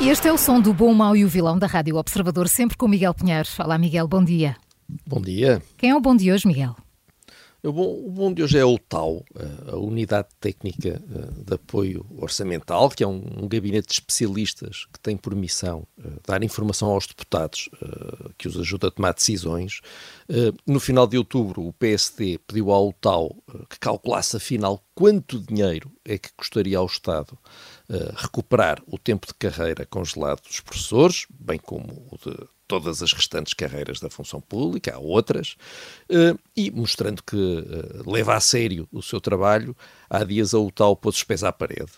Este é o som do Bom, Mau e o Vilão da Rádio Observador, sempre com Miguel Pinheiro. Olá, Miguel, bom dia. Bom dia. Quem é o bom de hoje, Miguel? O bom, o bom de hoje é o TAU, a Unidade Técnica eh, de Apoio Orçamental, que é um, gabinete de especialistas que tem por missão uh, dar informação aos deputados que os ajuda a tomar decisões. No final de outubro, o PSD pediu ao TAU que calculasse afinal quanto dinheiro é que custaria ao Estado recuperar o tempo de carreira congelado dos professores, bem como o de todas as restantes carreiras da função pública, há outras, e mostrando que leva a sério o seu trabalho, há dias a UTAL pôs os pés à parede.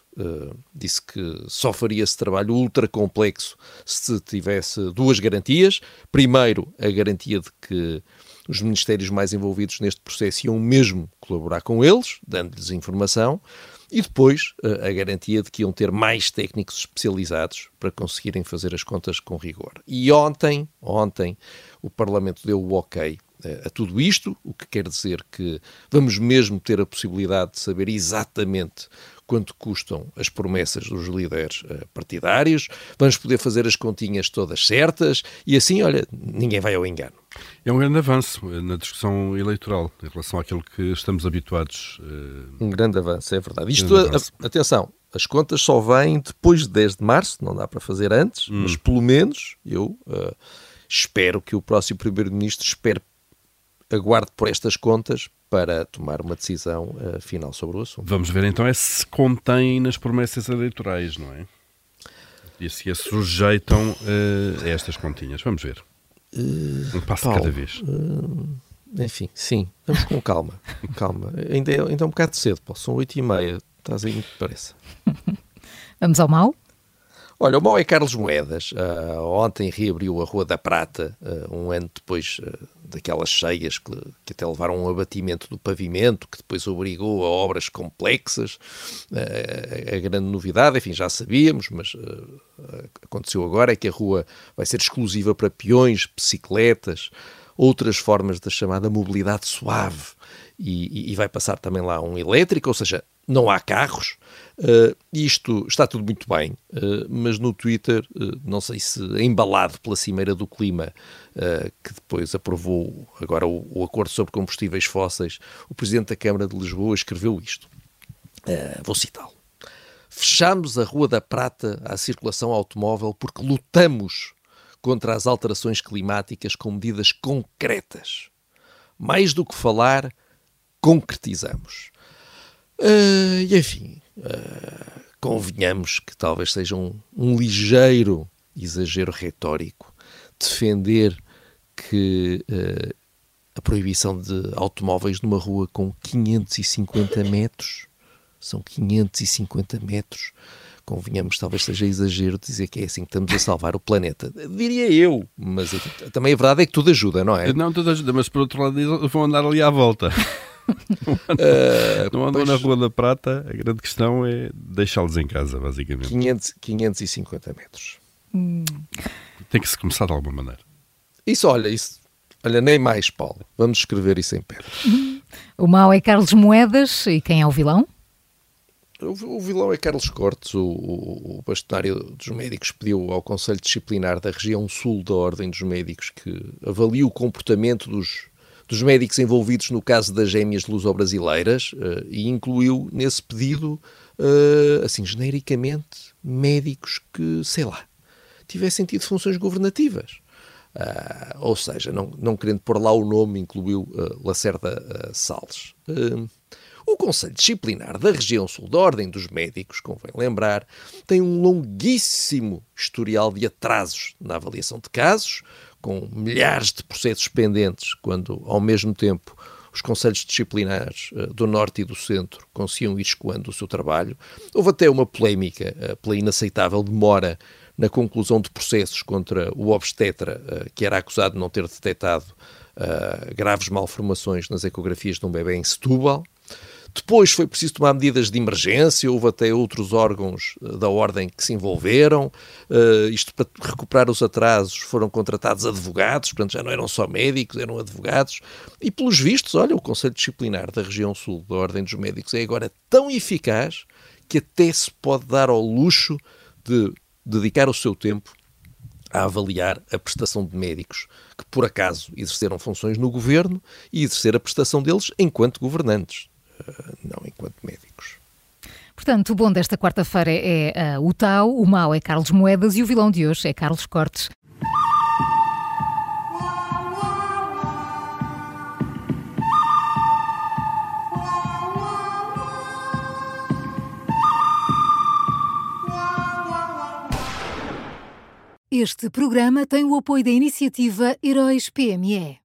disse que só faria esse trabalho ultra complexo se tivesse duas garantias. Primeiro, a garantia de que os ministérios mais envolvidos neste processo iam mesmo colaborar com eles, dando-lhes informação. E depois a garantia de que iam ter mais técnicos especializados para conseguirem fazer as contas com rigor. E ontem, ontem, o Parlamento deu o ok a tudo isto, o que quer dizer que vamos mesmo ter a possibilidade de saber exatamente quanto custam as promessas dos líderes partidários, vamos poder fazer as continhas todas certas e assim, olha, ninguém vai ao engano. É um grande avanço na discussão eleitoral em relação àquilo que estamos habituados. Uh... Um grande avanço, é verdade. Isto. A, atenção, as contas só vêm depois de 10 de março, não dá para fazer antes, hum. mas pelo menos eu uh, espero que o próximo Primeiro-Ministro espere, aguarde por estas contas para tomar uma decisão uh, final sobre o assunto. Vamos ver então é se contém nas promessas eleitorais, não é? E se a sujeitam a estas continhas. Vamos ver. Uh, um passo Paulo, cada vez. Uh, enfim, sim, vamos com calma. calma. Ainda é, ainda é um bocado cedo, Paulo. São oito e meia. Estás aí muito depressa. vamos ao mal? Olha, o mau é Carlos Moedas. Uh, ontem reabriu a Rua da Prata, uh, um ano depois uh, daquelas cheias que, que, até levaram a um abatimento do pavimento, que depois obrigou a obras complexas. a grande novidade, enfim, já sabíamos, mas aconteceu agora, é que a rua vai ser exclusiva para peões, bicicletas, outras formas da chamada mobilidade suave. E, e, vai passar também lá um elétrico, ou seja, não há carros. Uh, isto está tudo muito bem, uh, mas no Twitter, uh, não sei se embalado pela Cimeira do Clima, que depois aprovou agora o, o, acordo sobre combustíveis fósseis, o Presidente da Câmara de Lisboa escreveu isto. vou citá-lo. Fechamos a Rua da Prata à circulação automóvel porque lutamos contra as alterações climáticas com medidas concretas. Mais do que falar, concretizamos. Uh, e enfim, uh, convenhamos que talvez seja um, um, ligeiro exagero retórico defender que uh, a proibição de automóveis numa rua com 550 metros são 550 metros. Convenhamos, talvez seja exagero dizer que é assim que estamos a salvar o planeta. Diria eu, mas também a verdade é que tudo ajuda, não é? Não, tudo ajuda, mas por outro lado vão andar ali à volta. não andam, uh, na Rua da Prata, a grande questão é deixá-los em casa, basicamente. 500, 550 metros. Hum. Tem que se começar de alguma maneira. Isso, olha, isso, olha, nem mais, Paulo. Vamos escrever isso em pedra. O mau é Carlos Moedas e quem é o vilão? O, vilão é Carlos Cortes, o, o, o bastonário dos médicos, pediu ao Conselho Disciplinar da região sul da Ordem dos Médicos que avalie o comportamento dos dos médicos envolvidos no caso das gêmeas luso-brasileiras uh, e incluiu nesse pedido, uh, assim, genericamente, médicos que, sei lá, tivessem tido funções governativas. Uh, ou seja, não, não querendo pôr lá o nome, incluiu Lacerda Salles. O Conselho Disciplinar da Região Sul da Ordem dos Médicos, convém lembrar, tem um longuíssimo historial de atrasos na avaliação de casos, com milhares de processos pendentes, quando ao mesmo tempo os conselhos disciplinares uh, do Norte e do Centro conseguiam ir escoando o seu trabalho. Houve até uma polémica uh, pela inaceitável demora na conclusão de processos contra o obstetra, uh, que era acusado de não ter detectado graves malformações nas ecografias de um bebê em Setúbal. Depois foi preciso tomar medidas de emergência, houve até outros órgãos eh, da ordem que se envolveram. Uh, isto para recuperar os atrasos foram contratados advogados, portanto já não eram só médicos, eram advogados. E pelos vistos, olha, o Conselho Disciplinar da região sul da Ordem dos Médicos é agora tão eficaz que até se pode dar ao luxo de dedicar o seu tempo a avaliar a prestação de médicos que, por acaso, exerceram funções no governo e exercer a prestação deles enquanto governantes. Eh, não enquanto médicos. Portanto, o bom desta quarta-feira é uh, o Tau, o mau é Carlos Moedas e o vilão de hoje é Carlos Cortes. Este programa tem o apoio da iniciativa Heróis PME.